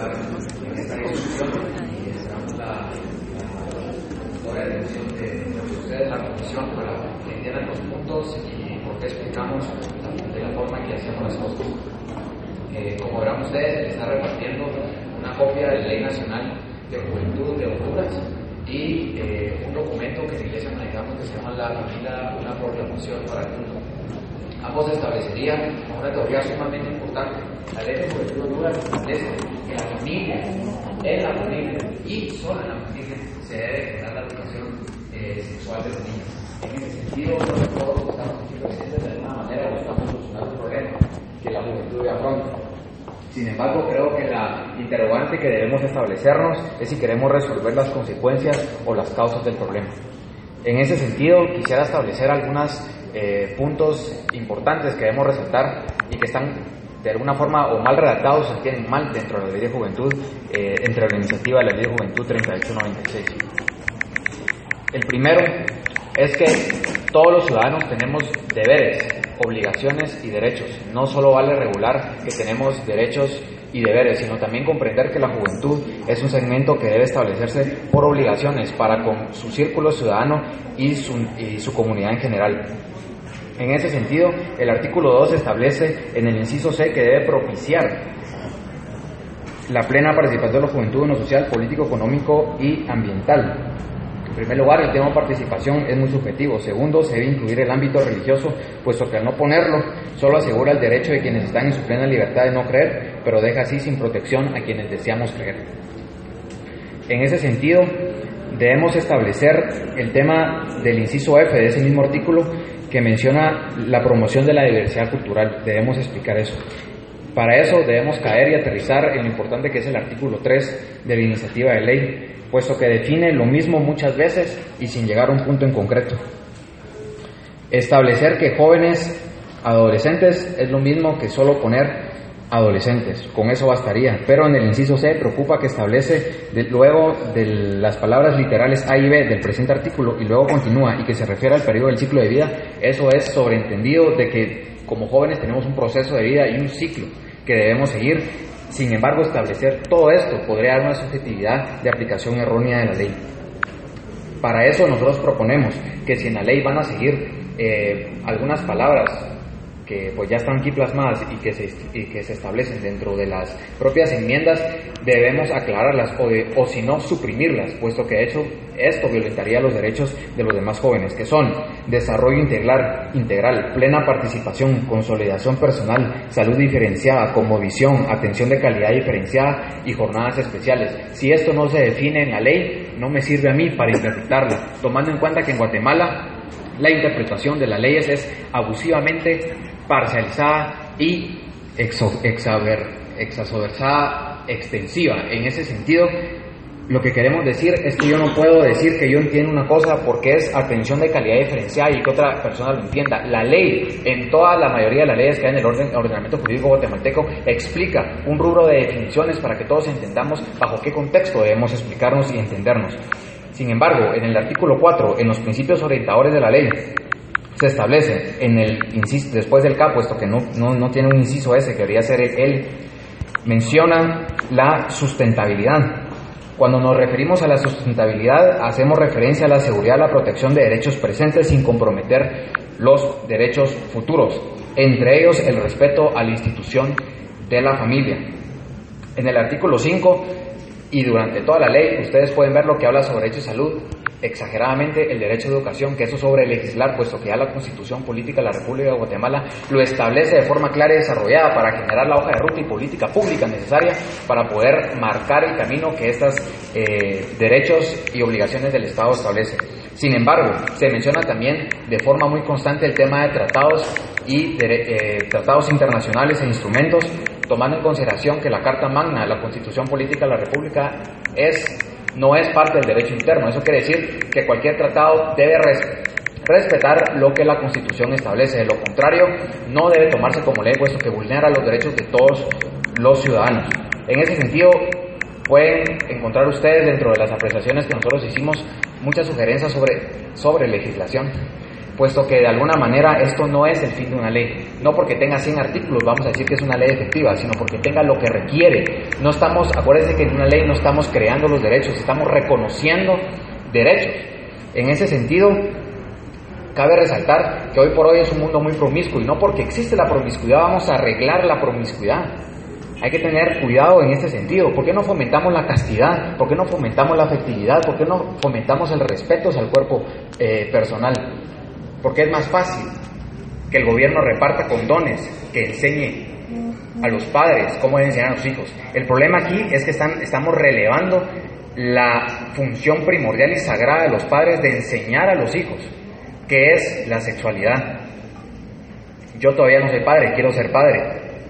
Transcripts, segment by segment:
estar en esta discusión y esperamos la, la, la atención de, de ustedes, la comisión, para que entiendan los puntos y por qué explicamos de la forma en que hacemos las cosas. Eh, como verán ustedes, está repartiendo una copia de la Ley Nacional de Juventud de Honduras y eh, un documento que en Iglesia manejamos que se llama la familia, una proclamación para el mundo. Ambos establecerían una teoría sumamente importante. La ley de de Honduras establece que la familia, en la familia y solo en la familia se debe dar la educación eh, sexual de los niños. En ese sentido, todos estamos aquí presentes de alguna manera buscamos solucionar el problema que la juventud afronta. Sin embargo, creo que la interrogante que debemos establecernos es si queremos resolver las consecuencias o las causas del problema. En ese sentido, quisiera establecer algunos eh, puntos importantes que debemos resaltar y que están de alguna forma o mal redactados o se entienden mal dentro de la Ley de Juventud, eh, entre la iniciativa de la Ley de Juventud 3896. El primero es que todos los ciudadanos tenemos deberes, obligaciones y derechos. No solo vale regular que tenemos derechos y deberes, sino también comprender que la juventud es un segmento que debe establecerse por obligaciones para con su círculo ciudadano y su, y su comunidad en general. En ese sentido, el artículo 2 establece en el inciso C que debe propiciar la plena participación de la juventud en lo social, político, económico y ambiental. En primer lugar, el tema participación es muy subjetivo. Segundo, se debe incluir el ámbito religioso, puesto que al no ponerlo, solo asegura el derecho de quienes están en su plena libertad de no creer, pero deja así sin protección a quienes deseamos creer. En ese sentido, debemos establecer el tema del inciso F de ese mismo artículo que menciona la promoción de la diversidad cultural. Debemos explicar eso. Para eso debemos caer y aterrizar en lo importante que es el artículo 3 de la iniciativa de ley, puesto que define lo mismo muchas veces y sin llegar a un punto en concreto. Establecer que jóvenes adolescentes es lo mismo que solo poner adolescentes, con eso bastaría, pero en el inciso C preocupa que establece luego de las palabras literales A y B del presente artículo y luego continúa y que se refiere al periodo del ciclo de vida, eso es sobreentendido de que como jóvenes tenemos un proceso de vida y un ciclo que debemos seguir. Sin embargo, establecer todo esto podría dar una subjetividad de aplicación errónea de la ley. Para eso nosotros proponemos que si en la ley van a seguir eh, algunas palabras que pues ya están aquí plasmadas y que, se, y que se establecen dentro de las propias enmiendas, debemos aclararlas o, de, o si no suprimirlas, puesto que de hecho esto violentaría los derechos de los demás jóvenes, que son desarrollo integral, integral, plena participación, consolidación personal, salud diferenciada, como visión, atención de calidad diferenciada y jornadas especiales. Si esto no se define en la ley, no me sirve a mí para interpretarla, tomando en cuenta que en Guatemala la interpretación de las leyes es abusivamente parcializada y exacerbada, extensiva. En ese sentido, lo que queremos decir es que yo no puedo decir que yo entiendo una cosa porque es atención de calidad diferenciada y que otra persona lo entienda. La ley, en toda la mayoría de las leyes que hay en el orden, ordenamiento jurídico guatemalteco, explica un rubro de definiciones para que todos entendamos bajo qué contexto debemos explicarnos y entendernos. Sin embargo, en el artículo 4, en los principios orientadores de la ley, se establece en el inciso, después del K, puesto que no, no, no tiene un inciso ese, que debería ser el, menciona la sustentabilidad. Cuando nos referimos a la sustentabilidad, hacemos referencia a la seguridad, la protección de derechos presentes sin comprometer los derechos futuros, entre ellos el respeto a la institución de la familia. En el artículo 5 y durante toda la ley, ustedes pueden ver lo que habla sobre derecho de salud, exageradamente el derecho de educación, que eso sobre legislar, puesto que ya la Constitución Política de la República de Guatemala lo establece de forma clara y desarrollada para generar la hoja de ruta y política pública necesaria para poder marcar el camino que estos eh, derechos y obligaciones del Estado establecen. Sin embargo, se menciona también de forma muy constante el tema de tratados y eh, tratados internacionales e instrumentos, tomando en consideración que la Carta Magna de la Constitución Política de la República es no es parte del derecho interno. Eso quiere decir que cualquier tratado debe res respetar lo que la Constitución establece. De lo contrario, no debe tomarse como ley, puesto que vulnera los derechos de todos los ciudadanos. En ese sentido, pueden encontrar ustedes dentro de las apreciaciones que nosotros hicimos muchas sugerencias sobre, sobre legislación. Puesto que de alguna manera esto no es el fin de una ley. No porque tenga 100 artículos vamos a decir que es una ley efectiva, sino porque tenga lo que requiere. No estamos, acuérdense que en una ley no estamos creando los derechos, estamos reconociendo derechos. En ese sentido, cabe resaltar que hoy por hoy es un mundo muy promiscuo y no porque existe la promiscuidad vamos a arreglar la promiscuidad. Hay que tener cuidado en este sentido. ¿Por qué no fomentamos la castidad? ¿Por qué no fomentamos la afectividad? ¿Por qué no fomentamos el respeto al cuerpo eh, personal? Porque es más fácil que el gobierno reparta condones, que enseñe a los padres cómo enseñar a los hijos. El problema aquí es que están, estamos relevando la función primordial y sagrada de los padres de enseñar a los hijos, que es la sexualidad. Yo todavía no soy padre, quiero ser padre,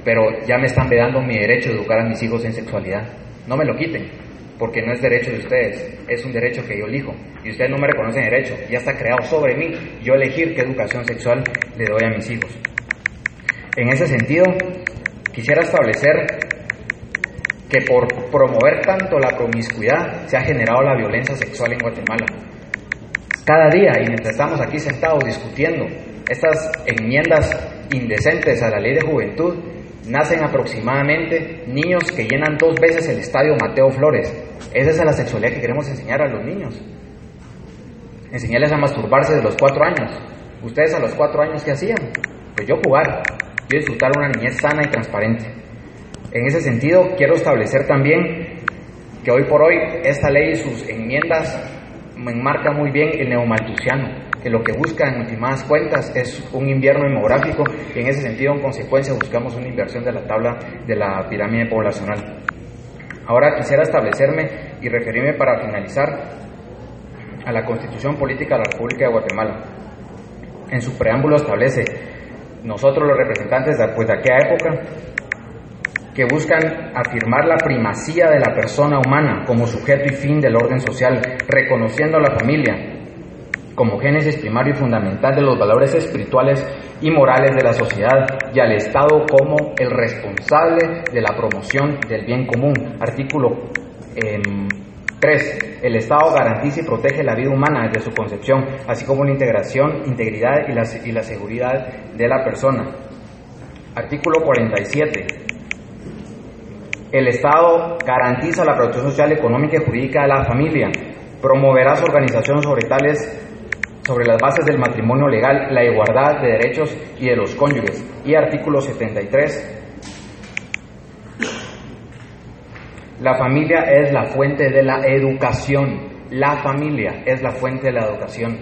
pero ya me están vedando mi derecho de educar a mis hijos en sexualidad. No me lo quiten, porque no es derecho de ustedes, es un derecho que yo elijo. Y ustedes no me reconocen derecho, ya está creado sobre mí yo elegir qué educación sexual le doy a mis hijos. En ese sentido, quisiera establecer que por promover tanto la promiscuidad se ha generado la violencia sexual en Guatemala. Cada día, y mientras estamos aquí sentados discutiendo estas enmiendas indecentes a la ley de juventud, nacen aproximadamente niños que llenan dos veces el estadio Mateo Flores. Esa es la sexualidad que queremos enseñar a los niños. Enseñarles a masturbarse de los cuatro años. ¿Ustedes a los cuatro años qué hacían? Pues yo jugar, yo disfrutar una niñez sana y transparente. En ese sentido, quiero establecer también que hoy por hoy esta ley y sus enmiendas enmarcan muy bien el neomaltusiano que lo que busca en últimas cuentas es un invierno demográfico y en ese sentido, en consecuencia, buscamos una inversión de la tabla de la pirámide poblacional. Ahora quisiera establecerme y referirme para finalizar a la Constitución Política de la República de Guatemala. En su preámbulo establece, nosotros los representantes de, pues, de aquella época, que buscan afirmar la primacía de la persona humana como sujeto y fin del orden social, reconociendo a la familia, como génesis primario y fundamental de los valores espirituales y morales de la sociedad y al Estado como el responsable de la promoción del bien común. Artículo 3. Em, el Estado garantiza y protege la vida humana desde su concepción, así como la integración, integridad y la, y la seguridad de la persona. Artículo 47. El Estado garantiza la protección social, económica y jurídica de la familia, promoverá su organización sobre tales sobre las bases del matrimonio legal, la igualdad de derechos y de los cónyuges. Y artículo 73. La familia es la fuente de la educación. La familia es la fuente de la educación.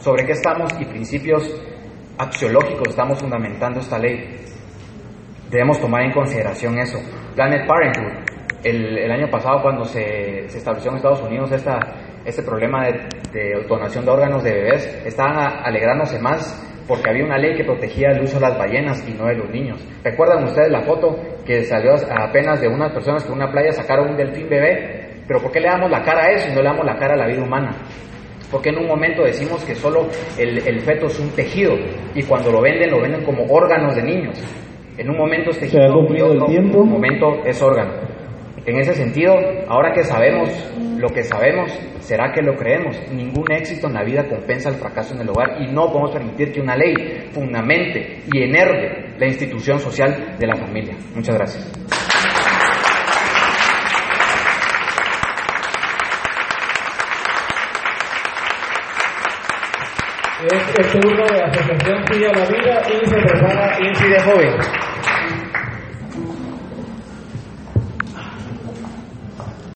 ¿Sobre qué estamos y principios axiológicos estamos fundamentando esta ley? Debemos tomar en consideración eso. Planet Parenthood. El, año pasado cuando se, se estableció en Estados Unidos esta, este problema de, donación de órganos de bebés, estaban alegrándose más porque había una ley que protegía el uso de las ballenas y no de los niños. ¿Recuerdan ustedes la foto que salió apenas de unas personas que en una playa sacaron un delfín bebé? Pero ¿por qué le damos la cara a eso y no le damos la cara a la vida humana? Porque en un momento decimos que solo el, el feto es un tejido y cuando lo venden lo venden como órganos de niños. En un momento es tejido y otro tiempo? momento es órgano. En ese sentido, ahora que sabemos lo que sabemos, será que lo creemos. Ningún éxito en la vida compensa el fracaso en el hogar y no podemos permitir que una ley fundamente y enerve la institución social de la familia. Muchas gracias. Es el de Asociación Civil a la Vida y se Joven.